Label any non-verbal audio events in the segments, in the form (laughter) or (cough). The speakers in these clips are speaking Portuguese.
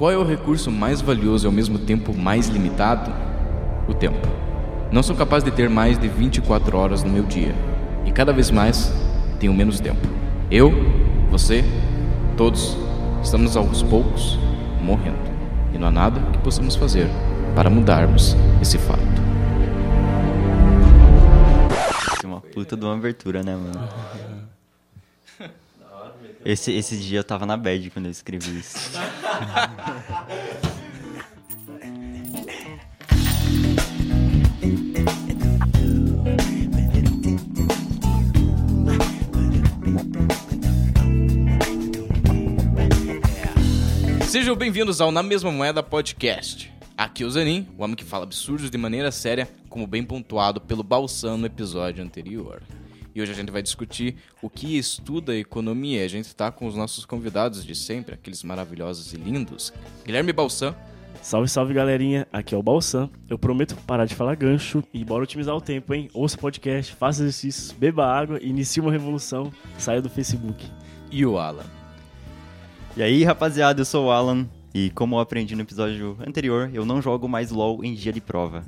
Qual é o recurso mais valioso e ao mesmo tempo mais limitado? O tempo. Não sou capaz de ter mais de 24 horas no meu dia. E cada vez mais tenho menos tempo. Eu, você, todos estamos aos poucos morrendo. E não há nada que possamos fazer para mudarmos esse fato. Tem uma puta de uma abertura, né, mano? Esse, esse dia eu tava na bad quando eu escrevi isso. Sejam bem-vindos ao Na Mesma Moeda Podcast. Aqui é o Zanin, o homem que fala absurdos de maneira séria, como bem pontuado pelo Balsan no episódio anterior. E hoje a gente vai discutir o que estuda economia. A gente está com os nossos convidados de sempre, aqueles maravilhosos e lindos. Guilherme Balsan. Salve, salve galerinha, aqui é o Balsan. Eu prometo parar de falar gancho e bora otimizar o tempo, hein? Ouça podcast, faça exercícios, beba água, inicie uma revolução, saia do Facebook. E o Alan. E aí, rapaziada, eu sou o Alan. E como eu aprendi no episódio anterior, eu não jogo mais LOL em dia de prova.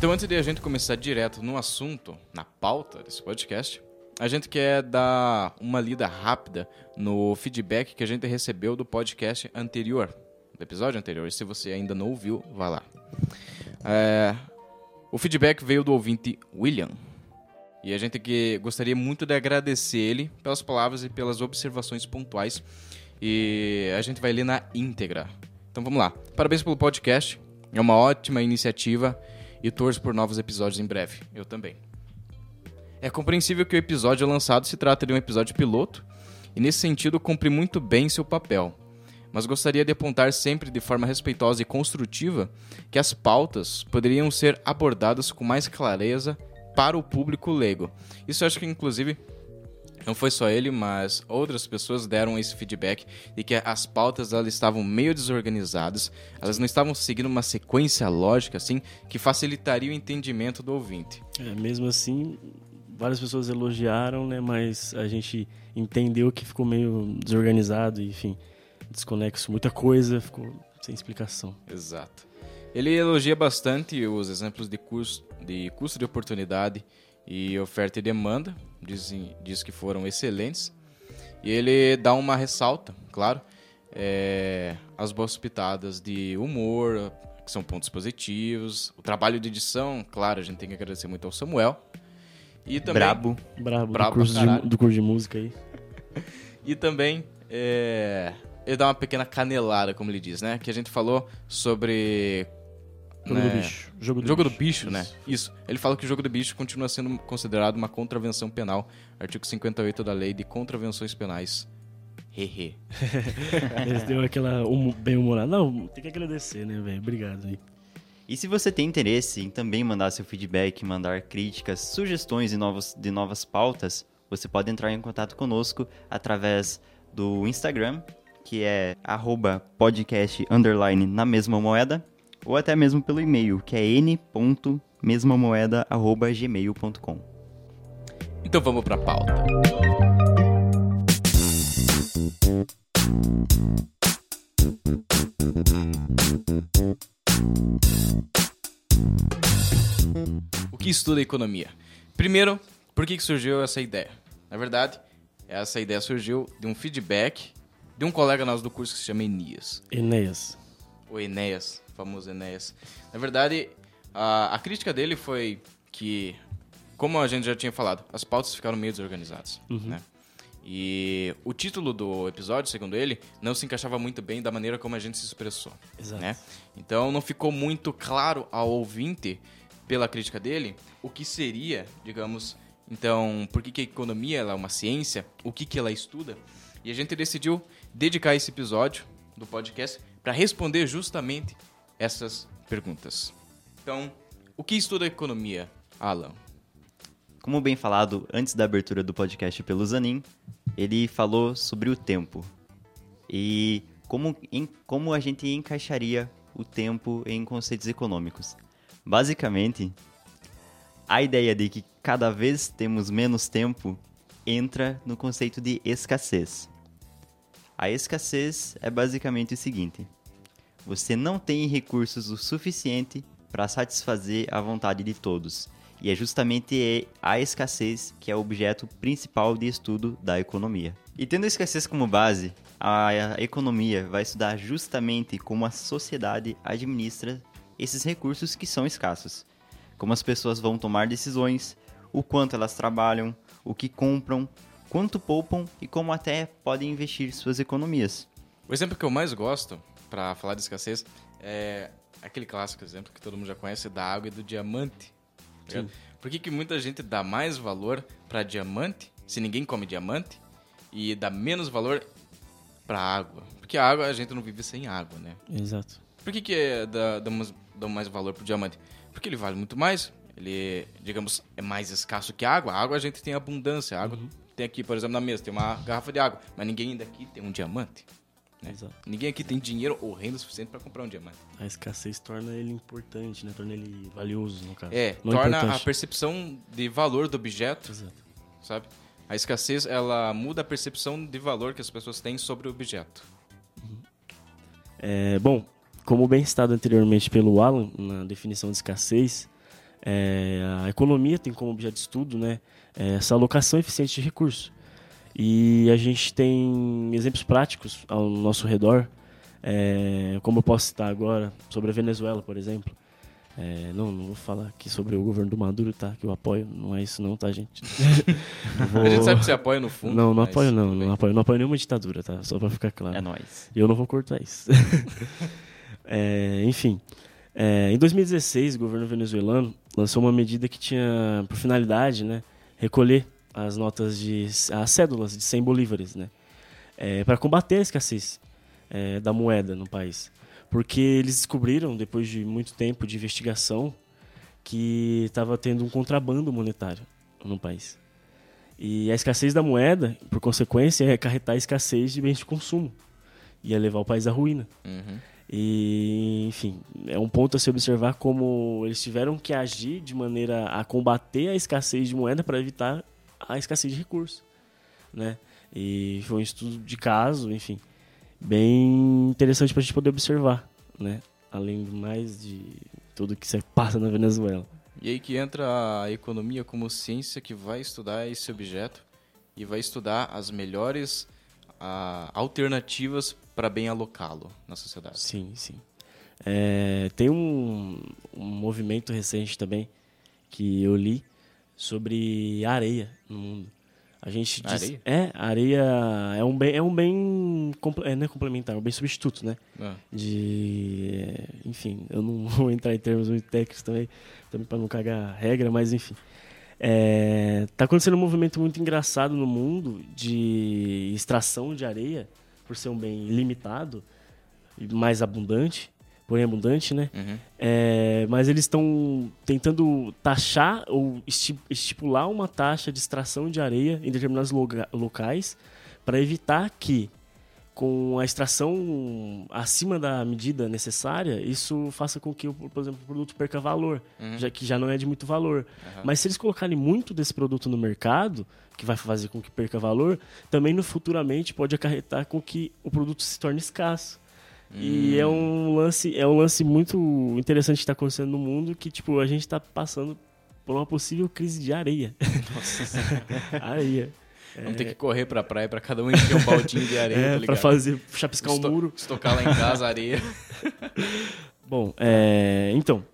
Então, antes de a gente começar direto no assunto, na pauta desse podcast, a gente quer dar uma lida rápida no feedback que a gente recebeu do podcast anterior, do episódio anterior. E se você ainda não ouviu, vá lá. É, o feedback veio do ouvinte William. E a gente que gostaria muito de agradecer ele pelas palavras e pelas observações pontuais. E a gente vai ler na íntegra. Então vamos lá. Parabéns pelo podcast. É uma ótima iniciativa e torço por novos episódios em breve. Eu também. É compreensível que o episódio lançado se trata de um episódio piloto e nesse sentido cumpre muito bem seu papel. Mas gostaria de apontar sempre de forma respeitosa e construtiva que as pautas poderiam ser abordadas com mais clareza para o público leigo. Isso acho que, inclusive, não foi só ele, mas outras pessoas deram esse feedback de que as pautas elas estavam meio desorganizadas, elas não estavam seguindo uma sequência lógica assim que facilitaria o entendimento do ouvinte. É, mesmo assim, várias pessoas elogiaram, né? Mas a gente entendeu que ficou meio desorganizado, enfim, desconexo, muita coisa, ficou sem explicação. Exato. Ele elogia bastante os exemplos de custo de, custo de oportunidade e oferta e demanda, diz, diz que foram excelentes. E ele dá uma ressalta, claro, é, as boas pitadas de humor, que são pontos positivos. O trabalho de edição, claro, a gente tem que agradecer muito ao Samuel. E também, Brabo. Brabo, Brabo do, curso de, do curso de música aí. (laughs) E também é, ele dá uma pequena canelada, como ele diz, né? Que a gente falou sobre. Jogo né, do bicho. Jogo do Jogo bicho. do bicho, né? Isso. Isso. Ele fala que o jogo do bicho continua sendo considerado uma contravenção penal. Artigo 58 da Lei de Contravenções Penais. Hehe. (laughs) Eles deu aquela hum, bem humorada. Não, tem que agradecer, né, velho? Obrigado aí. E se você tem interesse em também mandar seu feedback, mandar críticas, sugestões de, novos, de novas pautas, você pode entrar em contato conosco através do Instagram, que é arroba podcast underline na mesma moeda, ou até mesmo pelo e-mail, que é n.mesmamoeda.gmail.com. Então vamos pra pauta. O que estuda economia? Primeiro, por que que surgiu essa ideia? Na verdade, essa ideia surgiu de um feedback de um colega nosso do curso que se chama Enias. Enéas. O Enéas, famoso Enéas. Na verdade, a, a crítica dele foi que, como a gente já tinha falado, as pautas ficaram meio desorganizadas, né? E o título do episódio, segundo ele, não se encaixava muito bem da maneira como a gente se expressou, Exato. né? Então não ficou muito claro ao ouvinte, pela crítica dele, o que seria, digamos, então, por que, que a economia é uma ciência, o que, que ela estuda. E a gente decidiu dedicar esse episódio do podcast para responder justamente essas perguntas. Então, o que estuda economia, Alan? Como bem falado antes da abertura do podcast pelo Zanin, ele falou sobre o tempo e como, em, como a gente encaixaria o tempo em conceitos econômicos. Basicamente, a ideia de que cada vez temos menos tempo entra no conceito de escassez. A escassez é basicamente o seguinte: você não tem recursos o suficiente para satisfazer a vontade de todos. E é justamente a escassez que é o objeto principal de estudo da economia. E tendo a escassez como base, a economia vai estudar justamente como a sociedade administra esses recursos que são escassos. Como as pessoas vão tomar decisões, o quanto elas trabalham, o que compram, quanto poupam e como até podem investir suas economias. O exemplo que eu mais gosto para falar de escassez é aquele clássico exemplo que todo mundo já conhece da água e do diamante. Tá Por que, que muita gente dá mais valor para diamante, se ninguém come diamante, e dá menos valor para água? Porque a água a gente não vive sem água, né? Exato. Por que, que é, dá, damos, damos mais valor pro diamante? Porque ele vale muito mais, ele, digamos, é mais escasso que a água. A água a gente tem abundância. A água uhum. tem aqui, por exemplo, na mesa, tem uma garrafa de água, mas ninguém daqui tem um diamante. Né? Exato. Ninguém aqui tem dinheiro ou renda suficiente para comprar um diamante. A escassez torna ele importante, né? Torna ele valioso, no caso. É, Não torna importante. a percepção de valor do objeto, Exato. sabe? A escassez, ela muda a percepção de valor que as pessoas têm sobre o objeto. Uhum. É, bom, como bem citado anteriormente pelo Alan, na definição de escassez, é, a economia tem como objeto de estudo né, é, essa alocação eficiente de recursos. E a gente tem exemplos práticos ao nosso redor, é, como eu posso citar agora, sobre a Venezuela, por exemplo. É, não, não vou falar aqui sobre o governo do Maduro, tá? Que eu apoio. Não é isso não, tá, gente? vou... (laughs) A gente sabe que você apoia no fundo. Não, não apoio não. Não apoio, não apoio nenhuma ditadura, tá? Só pra ficar claro. É nóis. E eu não vou cortar isso. (laughs) é, enfim. É, em 2016, o governo venezuelano lançou uma medida que tinha por finalidade né, recolher as notas de as cédulas de 100 bolívares, né, é, para combater a escassez é, da moeda no país, porque eles descobriram depois de muito tempo de investigação que estava tendo um contrabando monetário no país. E a escassez da moeda, por consequência, é acarretar a escassez de bens de consumo. Ia levar o país à ruína. Uhum. E, enfim, é um ponto a se observar como eles tiveram que agir de maneira a combater a escassez de moeda para evitar a escassez de recursos, né? E foi um estudo de caso, enfim, bem interessante para a gente poder observar, né? Além do mais de tudo que se passa na Venezuela. E aí que entra a economia como ciência que vai estudar esse objeto e vai estudar as melhores uh, alternativas para bem alocá-lo na sociedade. Sim, sim. É, tem um, um movimento recente também que eu li sobre areia no mundo. A gente diz, areia? É, areia é um bem, é um bem é, não é complementar, é um bem substituto, né? Ah. De, enfim, eu não (laughs) vou entrar em termos muito técnicos também, também para não cagar regra, mas enfim. É, tá acontecendo um movimento muito engraçado no mundo de extração de areia por ser um bem limitado e mais abundante, porém abundante, né? Uhum. É, mas eles estão tentando taxar ou estipular uma taxa de extração de areia em determinados locais para evitar que com a extração acima da medida necessária, isso faça com que, por exemplo, o produto perca valor, uhum. já que já não é de muito valor. Uhum. Mas se eles colocarem muito desse produto no mercado, que vai fazer com que perca valor, também no futuramente pode acarretar com que o produto se torne escasso. E é um lance, é um lance muito interessante que está acontecendo no mundo que tipo a gente está passando por uma possível crise de areia. Nossa. (laughs) areia. Vamos é... ter que correr pra praia pra cada um encher um baldinho de areia, (laughs) é, tá Pra fazer, chapiscar Esto... um muro. Estocar lá em casa areia. (laughs) Bom, é... então,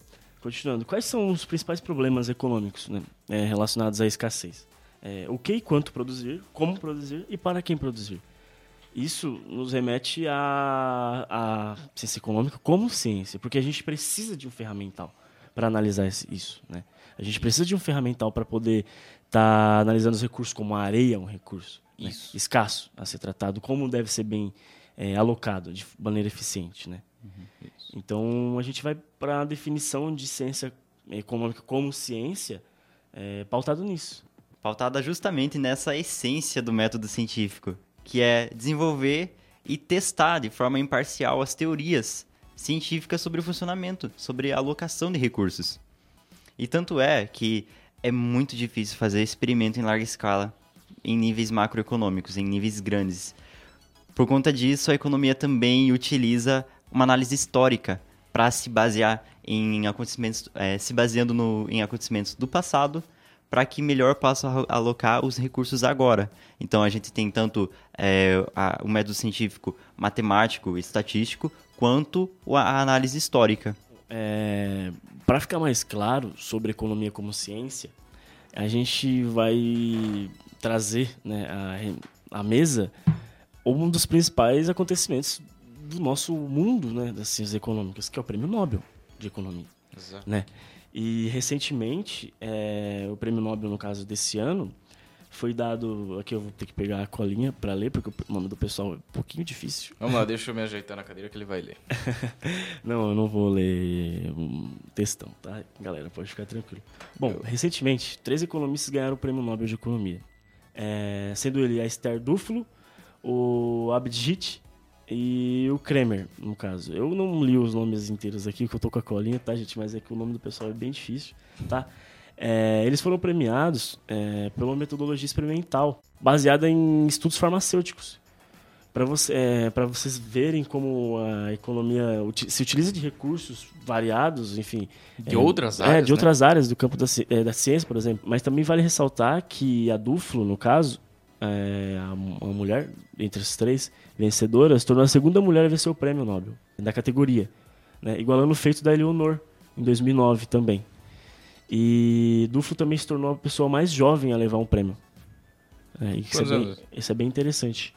continuando. Quais são os principais problemas econômicos né, é, relacionados à escassez? É, o que e quanto produzir, como produzir e para quem produzir. Isso nos remete à, à ciência econômica como ciência, porque a gente precisa de um ferramental para analisar isso. Né? A gente precisa de um ferramental para poder está analisando os recursos como a areia é um recurso né? escasso a ser tratado, como deve ser bem é, alocado de maneira eficiente. Né? Uhum. Então, a gente vai para a definição de ciência econômica como ciência é, pautado nisso. Pautada justamente nessa essência do método científico, que é desenvolver e testar de forma imparcial as teorias científicas sobre o funcionamento, sobre a alocação de recursos. E tanto é que é muito difícil fazer experimento em larga escala, em níveis macroeconômicos, em níveis grandes. Por conta disso, a economia também utiliza uma análise histórica para se basear em acontecimentos, é, se baseando no, em acontecimentos do passado, para que melhor possa alocar os recursos agora. Então a gente tem tanto é, a, o método científico, matemático, estatístico, quanto a análise histórica. É, para ficar mais claro sobre economia como ciência, a gente vai trazer né, a, a mesa um dos principais acontecimentos do nosso mundo né, das ciências econômicas, que é o Prêmio Nobel de Economia. Exato. Né? E recentemente, é, o Prêmio Nobel, no caso desse ano, foi dado. Aqui eu vou ter que pegar a colinha para ler, porque o nome do pessoal é um pouquinho difícil. Vamos lá, deixa eu me ajeitar na cadeira que ele vai ler. (laughs) não, eu não vou ler um textão, tá? Galera, pode ficar tranquilo. Bom, eu... recentemente, três economistas ganharam o Prêmio Nobel de Economia. É, sendo ele a Esther Duflo, o Abhijit e o Kremer, no caso. Eu não li os nomes inteiros aqui, que eu tô com a colinha, tá, gente? Mas é que o nome do pessoal é bem difícil, tá? É, eles foram premiados é, pela metodologia experimental, baseada em estudos farmacêuticos. Para você, é, vocês verem como a economia se utiliza de recursos variados, enfim. De outras áreas. É, de né? outras áreas do campo da, é, da ciência, por exemplo. Mas também vale ressaltar que a Duflo, no caso, é, a, mulher, entre as três vencedoras, tornou a segunda mulher a vencer o prêmio Nobel da categoria, né? igualando o feito da Eleonor em 2009 também. E Duflo também se tornou a pessoa mais jovem a levar um prêmio. É, isso, é bem, isso é bem interessante.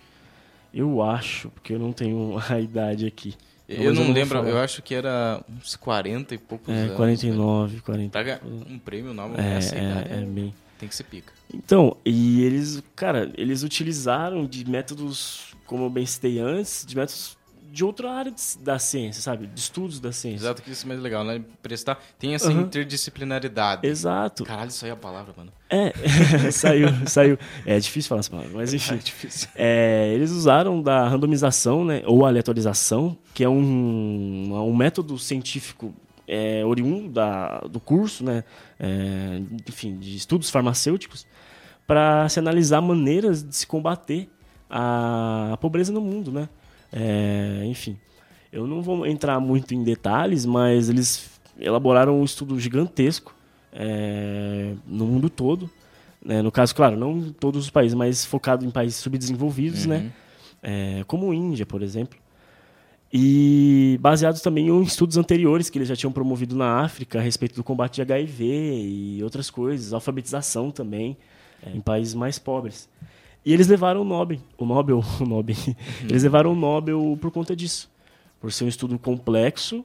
Eu acho, porque eu não tenho (laughs) a idade aqui. Eu não, eu lembro, eu acho que era uns 40 e poucos é, anos. 49, né? 40. Pra um prêmio Nobel é, é, é, é bem... Tem que ser pica. Então, e eles, cara, eles utilizaram de métodos, como eu bem citei antes, de métodos de outra área da ciência, sabe? De estudos da ciência. Exato, que isso é mais legal, né? Prestar. Tem essa uhum. interdisciplinaridade. Exato. Caralho, é a palavra, mano. É, (laughs) saiu, saiu. É difícil falar essa palavra, mas (laughs) enfim. É difícil. É, eles usaram da randomização, né? Ou aleatorização, que é um, um método científico é, oriundo da, do curso, né, é, enfim, de estudos farmacêuticos, para se analisar maneiras de se combater a, a pobreza no mundo, né? É, enfim, eu não vou entrar muito em detalhes, mas eles elaboraram um estudo gigantesco é, no mundo todo. Né? No caso, claro, não em todos os países, mas focado em países subdesenvolvidos, né? uhum. né? Como Índia, por exemplo e baseados também em estudos anteriores que eles já tinham promovido na África a respeito do combate de HIV e outras coisas, alfabetização também é, em países mais pobres. E eles levaram o Nobel, o Nobel, (laughs) o Nobel. Uhum. Eles levaram o Nobel por conta disso, por ser um estudo complexo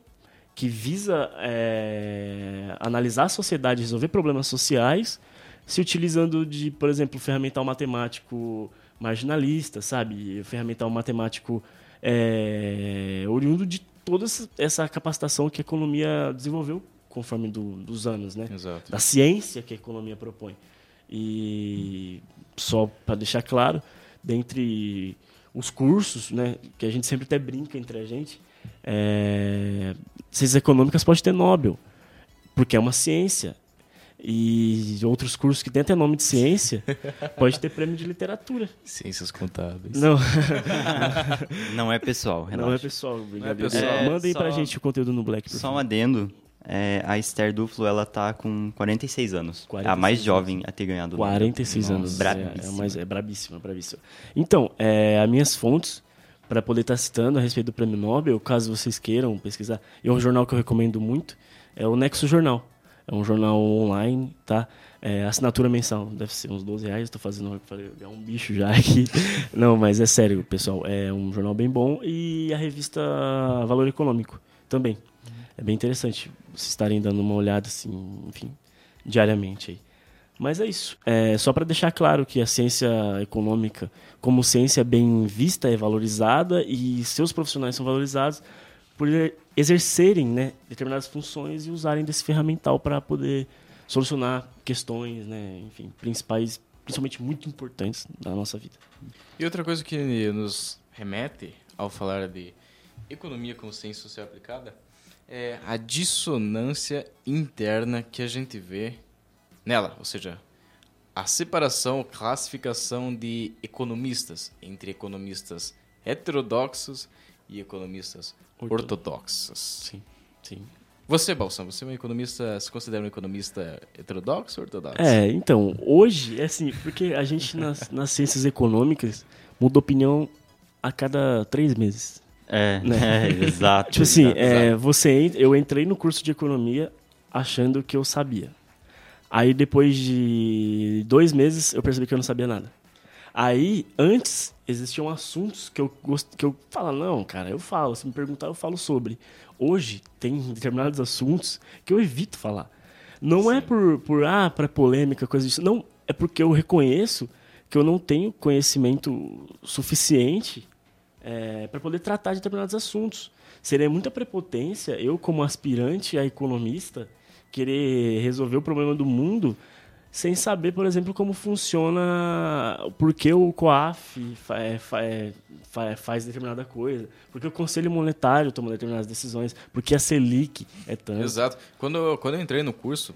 que visa é, analisar a sociedade, resolver problemas sociais, se utilizando de, por exemplo, ferramental matemático marginalista, sabe, ferramental matemático é, oriundo de toda essa capacitação que a economia desenvolveu conforme do, dos anos, né? Exato. Da ciência que a economia propõe. E só para deixar claro, dentre os cursos, né, que a gente sempre até brinca entre a gente, é, ciências econômicas pode ter Nobel, porque é uma ciência e outros cursos que tem até nome de ciência, (laughs) pode ter prêmio de literatura. Ciências contábeis. Não. (laughs) Não é pessoal, Não é pessoal, Não é pessoal. É, Mandem só, pra gente o conteúdo no Black. Só um adendo. É, a Esther Duflo, ela tá com 46 anos. 46 a mais jovem a ter ganhado 46 Nobel. anos. Brabíssima. É, é, mais, é brabíssima, brabíssima. Então, é, as minhas fontes para poder estar tá citando a respeito do prêmio Nobel, caso vocês queiram pesquisar, e é um jornal que eu recomendo muito, é o Nexo Jornal. É um jornal online, tá? É, assinatura mensal, deve ser uns 12 reais. Estou fazendo é um bicho já aqui. (laughs) Não, mas é sério, pessoal. É um jornal bem bom. E a revista Valor Econômico também. É bem interessante vocês estarem dando uma olhada, assim, enfim, diariamente aí. Mas é isso. É, só para deixar claro que a ciência econômica, como ciência bem vista, é valorizada e seus profissionais são valorizados por exercerem né, determinadas funções e usarem desse ferramental para poder solucionar questões, né, enfim, principais, principalmente muito importantes da nossa vida. E outra coisa que nos remete ao falar de economia como ciência social aplicada é a dissonância interna que a gente vê nela, ou seja, a separação, classificação de economistas entre economistas heterodoxos e economistas Orto... ortodoxos. Sim, sim. Você, Balsam, você é um economista, se considera um economista heterodoxo ou ortodoxo? É, então, hoje, é assim, porque a gente nas, (laughs) nas ciências econômicas muda opinião a cada três meses. É, né? é (laughs) exato. tipo assim, exato, é, exato. você, eu entrei no curso de economia achando que eu sabia. Aí depois de dois meses eu percebi que eu não sabia nada. Aí, antes, existiam assuntos que eu, gost... que eu falo, não, cara, eu falo, se me perguntar, eu falo sobre. Hoje, tem determinados assuntos que eu evito falar. Não Sim. é por, por ah, para polêmica, coisa disso. Não, é porque eu reconheço que eu não tenho conhecimento suficiente é, para poder tratar de determinados assuntos. Seria muita prepotência eu, como aspirante a economista, querer resolver o problema do mundo sem saber, por exemplo, como funciona, por que o COAF faz, faz determinada coisa, por que o Conselho Monetário toma determinadas decisões, por que a Selic é tanto. Exato. Quando, quando eu entrei no curso,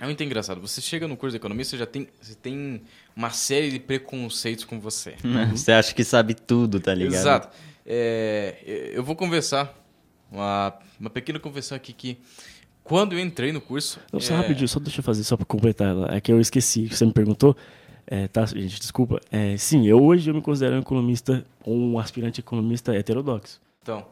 é muito engraçado. Você chega no curso de economia, você já tem, você tem uma série de preconceitos com você. (laughs) Você acha que sabe tudo, tá ligado? Exato. É, eu vou conversar, uma, uma pequena conversão aqui que quando eu entrei no curso. Não, só é... rapidinho, só deixa eu fazer, só para completar. É que eu esqueci, você me perguntou. É, tá, gente, desculpa. É, sim, eu hoje eu me considero um economista, um aspirante economista heterodoxo. Então,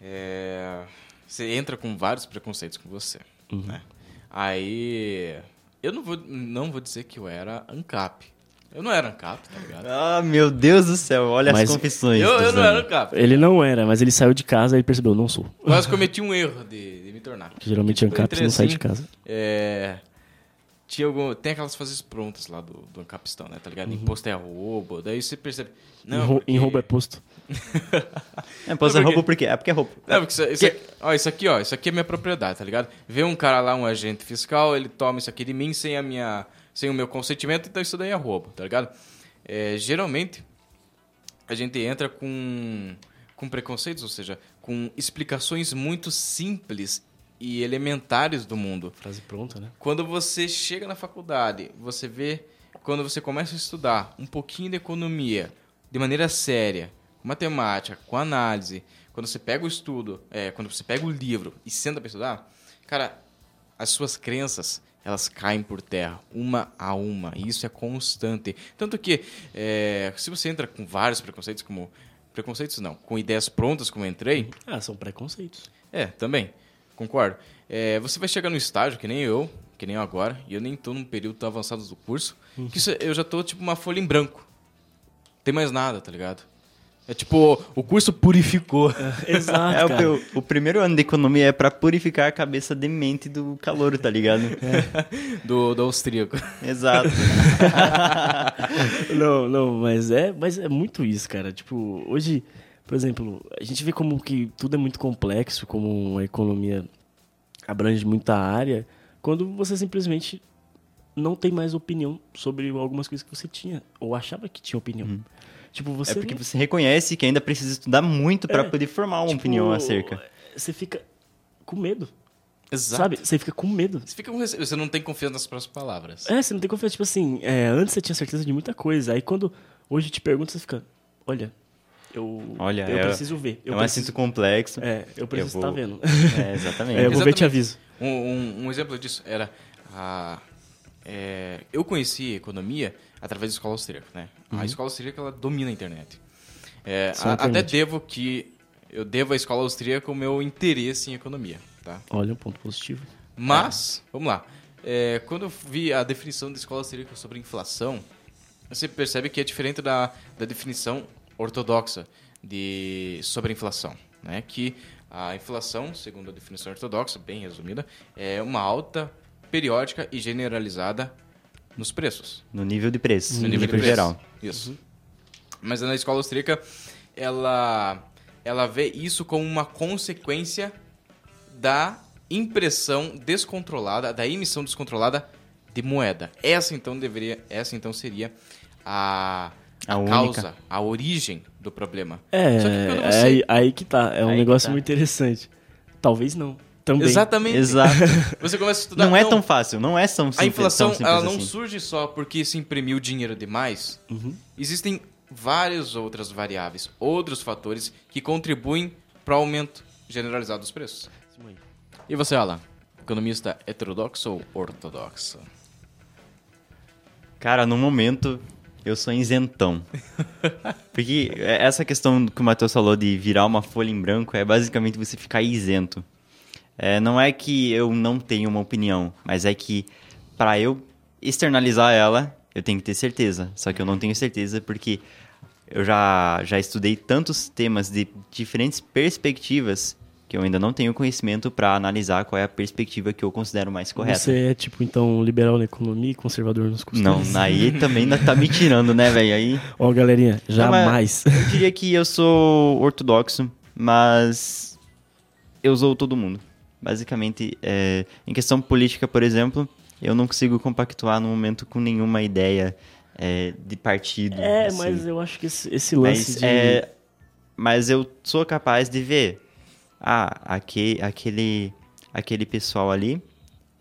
é, você entra com vários preconceitos com você. Uhum. Né? Aí, eu não vou, não vou dizer que eu era ANCAP. Eu não era ANCAP, tá ligado? Ah, meu Deus do céu, olha mas as confissões. Eu, eu não era ANCAP. Ele não era, mas ele saiu de casa e percebeu, não sou. Mas cometi um erro de, Que geralmente tipo, ANCAP não assim, sai de casa. É... Tinha algum, tem aquelas fases prontas lá do, do Ancapistão, né? Tá ligado? Uhum. Imposto é roubo. Daí você percebe. Não, em, porque... em roubo é posto. (laughs) é, imposto é roubo por quê? É porque é roubo. Não, porque isso, isso, aqui, ó, isso aqui, ó, isso aqui é minha propriedade, tá ligado? Vê um cara lá, um agente fiscal, ele toma isso aqui de mim sem a minha. sem o meu consentimento, então isso daí é roubo, tá ligado? É, geralmente, a gente entra com, com preconceitos, ou seja, com explicações muito simples e elementares do mundo. Frase pronta, né? Quando você chega na faculdade, você vê, quando você começa a estudar um pouquinho de economia de maneira séria, com matemática, com análise, quando você pega o estudo, é, quando você pega o livro e senta para estudar, cara, as suas crenças elas caem por terra, uma a uma. E isso é constante. Tanto que, é, se você entra com vários preconceitos, como. Preconceitos não, com ideias prontas, como eu entrei. Ah, são preconceitos. É, também. Concordo. É, você vai chegar no estágio, que nem eu, que nem eu agora, e eu nem estou num período tão avançado do curso, uhum. que isso, eu já estou tipo uma folha em branco. Tem mais nada, tá ligado? É tipo, o curso purificou. É, exato. (laughs) É, o, o, primeiro ano de economia é para purificar a cabeça de mente do calor, tá ligado? (laughs) É. (laughs) Do, do austríaco. Exato. não, não, mas é, mas é muito isso, cara. Tipo, hoje, por exemplo, a gente vê como que tudo é muito complexo, como a economia abrange muita área, quando você simplesmente não tem mais opinião sobre algumas coisas que você tinha, ou achava que tinha opinião. Uhum. Tipo, você é porque não... você reconhece que ainda precisa estudar muito para é, poder formar uma tipo, opinião acerca. Você fica com medo. Exato. Sabe? Você fica com medo. Você, fica com você não tem confiança nas próprias palavras. É, você não tem confiança. Tipo assim, é, antes você tinha certeza de muita coisa. Aí quando hoje te pergunta, você fica, olha, eu, olha, eu é, preciso ver. Eu é um preciso, assunto complexo. É, eu preciso estar tá vendo. (laughs) É, exatamente. É, eu vou ver te aviso. Um, um, um, exemplo disso era... A, é, eu conheci economia através da escola austríaca, né? Uhum. A escola austríaca, ela domina a internet. É, a, até devo que eu devo à escola austríaca o meu interesse em economia, tá? Olha, um ponto positivo. Mas, é. vamos lá. É, quando eu vi a definição da escola austríaca sobre inflação, você percebe que é diferente da, da definição ortodoxa de sobre inflação, né? Que a inflação, segundo a definição ortodoxa, bem resumida, é uma alta periódica e generalizada nos preços. No nível de preço. No, no nível, nível geral. Isso. Uhum. Mas na escola austríaca, ela, ela vê isso como uma consequência da impressão descontrolada, da emissão descontrolada de moeda. Essa então deveria, essa então seria a, a, a causa, a origem do problema. É, você... é aí, aí, que tá. É um aí negócio tá. muito interessante. Talvez não. Também. Exatamente. Exato. (laughs) Você começa a estudar. Não, não é tão fácil, não é tão simples. A inflação ela não assim. surge só porque se imprimiu dinheiro demais. Uhum. Existem várias outras variáveis, outros fatores que contribuem para o aumento generalizado dos preços. E você, Alan? Economista heterodoxo ou ortodoxo? Cara, no momento eu sou isentão. Porque essa questão que o Matheus falou de virar uma folha em branco é basicamente você ficar isento. É, não é que eu não tenho uma opinião, mas é que para eu externalizar ela, eu tenho que ter certeza. Só que eu não tenho certeza porque eu já, já estudei tantos temas de diferentes perspectivas que eu ainda não tenho conhecimento para analisar qual é a perspectiva que eu considero mais correta. Você é tipo então liberal na economia e conservador nos costumes? Não, aí também ainda tá me tirando, né, velho? Aí (laughs) Ó, galerinha, jamais. Não, eu diria que eu sou ortodoxo, mas eu sou todo mundo. Basicamente, é, em questão política, por exemplo, eu não consigo compactuar no momento com nenhuma ideia é, de partido. É, assim. mas eu acho que esse, esse lance mas, de... é, mas eu sou capaz de ver ah, aquele, aquele, aquele pessoal ali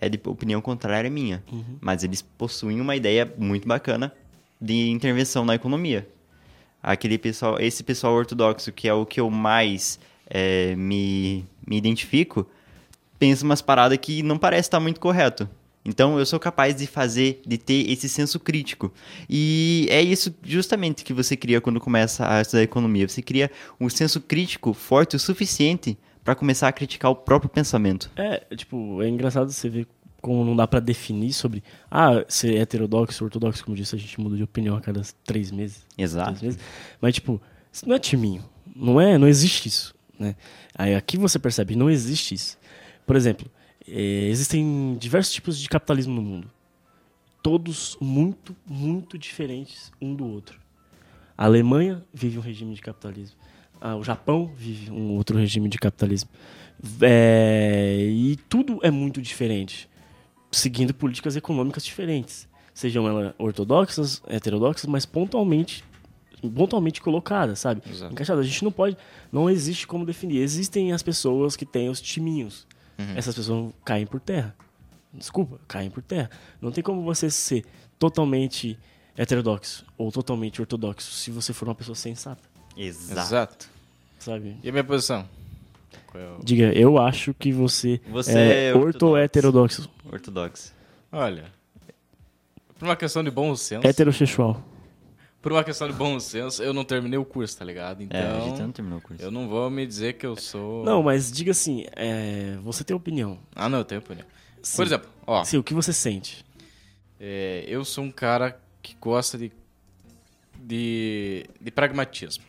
é de opinião contrária à minha, uhum. mas eles possuem uma ideia muito bacana de intervenção na economia. Aquele pessoal, esse pessoal ortodoxo, que é o que eu mais é, me, me identifico, pensa umas paradas que não parece estar muito correto. Então eu sou capaz de fazer, de ter esse senso crítico. E é isso justamente que você cria quando começa a estudar economia. Você cria um senso crítico forte o suficiente para começar a criticar o próprio pensamento. É, tipo, é engraçado você ver como não dá para definir sobre ah, ser heterodoxo, ortodoxo, como disse, a gente muda de opinião a cada três meses. Exato. Três meses. Mas, tipo, isso não é timinho. Não é, não existe isso. Né? Aí aqui você percebe, não existe isso. Por exemplo, é, existem diversos tipos de capitalismo no mundo. Todos muito, muito diferentes um do outro. A Alemanha vive um regime de capitalismo. Ah, o Japão vive um outro regime de capitalismo. É, e tudo é muito diferente, seguindo políticas econômicas diferentes. Sejam elas ortodoxas, heterodoxas, mas pontualmente pontualmente colocadas, sabe? Exato. Encaixada. A gente não pode, não existe como definir. Existem as pessoas que têm os timinhos. Uhum. Essas pessoas caem por terra. Desculpa, caem por terra. Não tem como você ser totalmente heterodoxo ou totalmente ortodoxo se você for uma pessoa sensata, Exato. Exato. sabe? E a minha posição? É Diga, eu acho que você, Você é, é orto ou ortodoxo. heterodoxo. Ortodoxo. Olha, por uma questão de bom senso, Heterossexual. por uma questão de bom senso, eu não terminei o curso, tá ligado? Então, É, a gente não terminou o curso. eu não vou me dizer que eu sou... Não, mas diga assim, é, você tem opinião. Ah, não, eu tenho opinião. Sim. Por exemplo, ó, Sim, o que você sente? é, eu sou um cara que gosta de, de, de pragmatismo,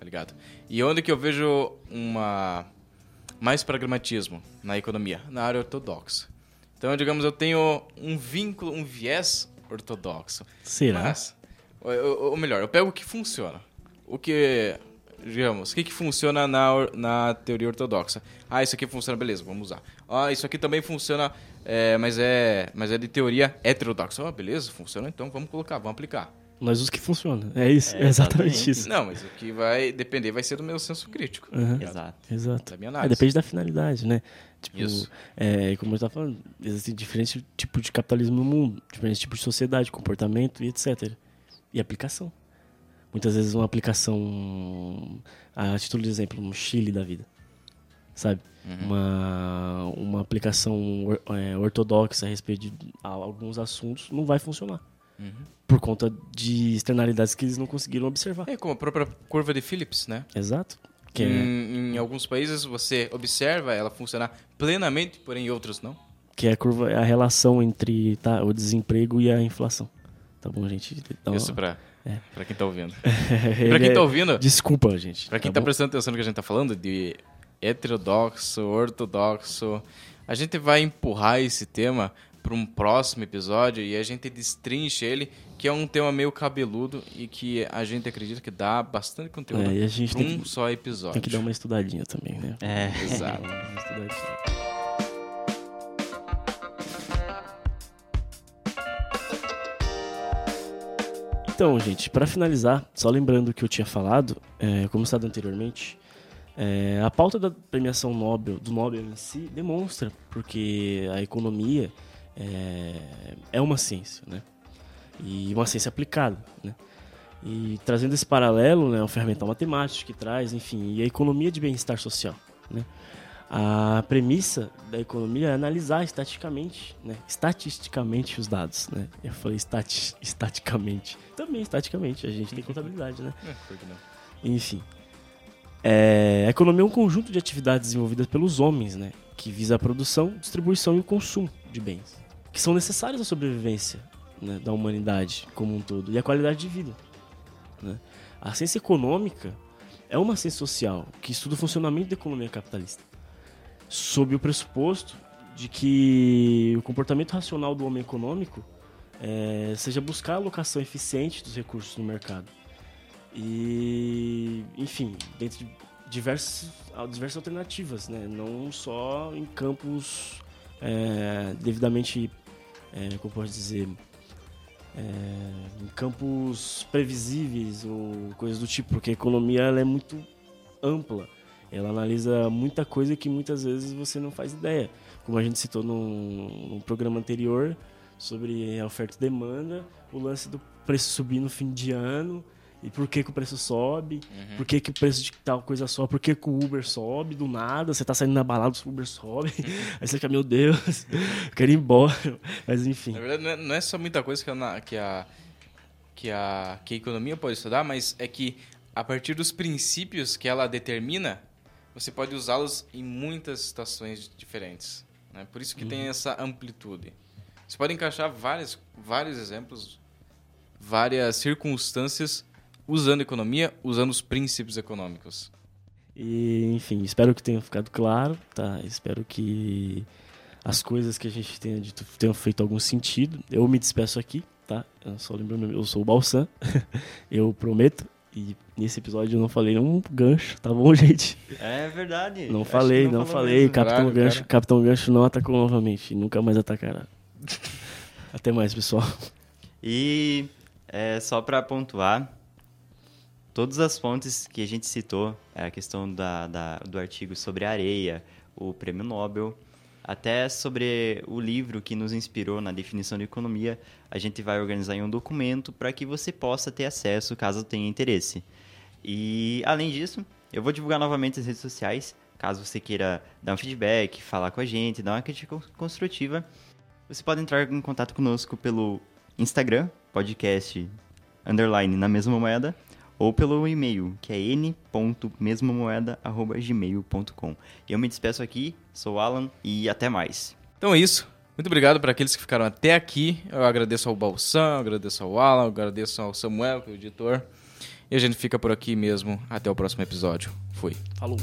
tá ligado? E onde que eu vejo uma mais pragmatismo na economia? Na área ortodoxa. Então, digamos, eu tenho um vínculo, um viés ortodoxo. Será? Mas, ou, ou- melhor, eu pego o que funciona. O que, digamos, o que, que funciona na, na teoria ortodoxa? Ah, isso aqui funciona, beleza, vamos usar. Ah, isso aqui também funciona, é, mas, é, mas é de teoria heterodoxa. Ah, beleza, funciona, então vamos colocar, vamos aplicar. Nós os que funciona. É isso, É, é exatamente exatamente. isso. Não, mas o que vai depender vai ser do meu senso crítico. Aham. Exato. Exato. Da minha É, análise. depende da finalidade, né? Tipo, Isso. é, como eu estava falando, existem diferentes tipos de capitalismo no mundo, diferentes tipos de sociedade, comportamento e etc. E aplicação. Muitas vezes uma aplicação, a título de exemplo, um Chile da vida, sabe? Uhum. Uma, uma aplicação or- é, ortodoxa a respeito de alguns assuntos não vai funcionar. Uhum. Por conta de externalidades que eles não conseguiram observar. É como a própria curva de Phillips, né? Exato. Que é, Em, em alguns países você observa ela funcionar plenamente, porém em outros não. que é a curva, a relação entre tá, o desemprego e a inflação. Tá bom, gente? Uma- Isso pra, É. pra quem tá ouvindo. (laughs) Pra quem é- tá ouvindo, Desculpa, gente. Pra quem tá, bom? prestando atenção no que a gente tá falando, de heterodoxo, ortodoxo, a gente vai empurrar esse tema para um próximo episódio e a gente destrincha ele, que é um tema meio cabeludo e que a gente acredita que dá bastante conteúdo É, e a gente pra tem um que- só episódio. Tem que dar uma estudadinha também, né? É. Exato. Uma estudadinha. Então, gente, para finalizar, só lembrando o que eu tinha falado, é, como citado anteriormente, é, a pauta da premiação Nobel, do Nobel em si, demonstra porque a economia é, é uma ciência, né? E uma ciência aplicada, né? E trazendo esse paralelo, né, o ferramental matemático que traz, enfim, e a economia de bem-estar social, né? A premissa da economia é analisar estaticamente, né, estatisticamente os dados, né? Eu falei estati estaticamente. Também estaticamente, a gente tem contabilidade, né? É, Enfim. É, a economia é um conjunto de atividades desenvolvidas pelos homens, né? Que visa a produção, distribuição e o consumo de bens, que são necessários à sobrevivência né, da humanidade como um todo e à qualidade de vida. Né? A ciência econômica é uma ciência social que estuda o funcionamento da economia capitalista, sob o pressuposto de que o comportamento racional do homem econômico é, seja buscar a alocação eficiente dos recursos no mercado. E, enfim, dentro de diversas, diversas alternativas, né? não só em campos é, devidamente, é, como pode dizer, é, em campos previsíveis ou coisas do tipo, porque a economia ela é muito ampla. Ela analisa muita coisa que muitas vezes você não faz ideia. Como a gente citou no programa anterior sobre a oferta e demanda, o lance do preço subir no fim de ano e por que, que o preço sobe, uhum. por que, que o preço de tal coisa sobe, por que, que o Uber sobe do nada, você tá saindo na balada, o Uber sobe, uhum. aí você fica, meu Deus, eu quero ir embora, mas enfim. Na verdade, não é, é só muita coisa que a, que a, que a, que a economia pode estudar, mas é que a partir dos princípios que ela determina, você pode usá-los em muitas situações diferentes. Né? Por isso que uhum. tem essa amplitude. Você pode encaixar vários, vários exemplos, várias circunstâncias usando economia, usando os princípios econômicos. E, enfim, espero que tenha ficado claro, tá? Espero que as coisas que a gente tenha dito tenham feito algum sentido. Eu me despeço aqui, tá? Eu só lembrando, eu sou o Balsan, (laughs) eu prometo. E nesse episódio eu não falei um gancho, tá bom, (laughs) gente? É verdade. Não falei, não, não falei. Mesmo. Capitão, Caralho, Gancho, Capitão Gancho não atacou novamente. Nunca mais atacará. (laughs) Até mais, pessoal. E é, só para pontuar, todas as fontes que a gente citou, é a questão da, da, do artigo sobre a areia, o prêmio Nobel, até sobre o livro que nos inspirou na definição de economia, a gente vai organizar em um documento para que você possa ter acesso caso tenha interesse. E além disso, eu vou divulgar novamente as redes sociais, caso você queira dar um feedback, falar com a gente, dar uma crítica construtiva. Você pode entrar em contato conosco pelo Instagram, podcast underline na mesma moeda, ou pelo e-mail, que é n.mesmamoeda.gmail.com. Eu me despeço aqui, sou Alan e até mais. Então é isso. Muito obrigado para aqueles que ficaram até aqui. Eu agradeço ao Balsam, agradeço ao Alan, agradeço ao Samuel, que é o editor. E a gente fica por aqui mesmo. Até o próximo episódio. Fui. Falou.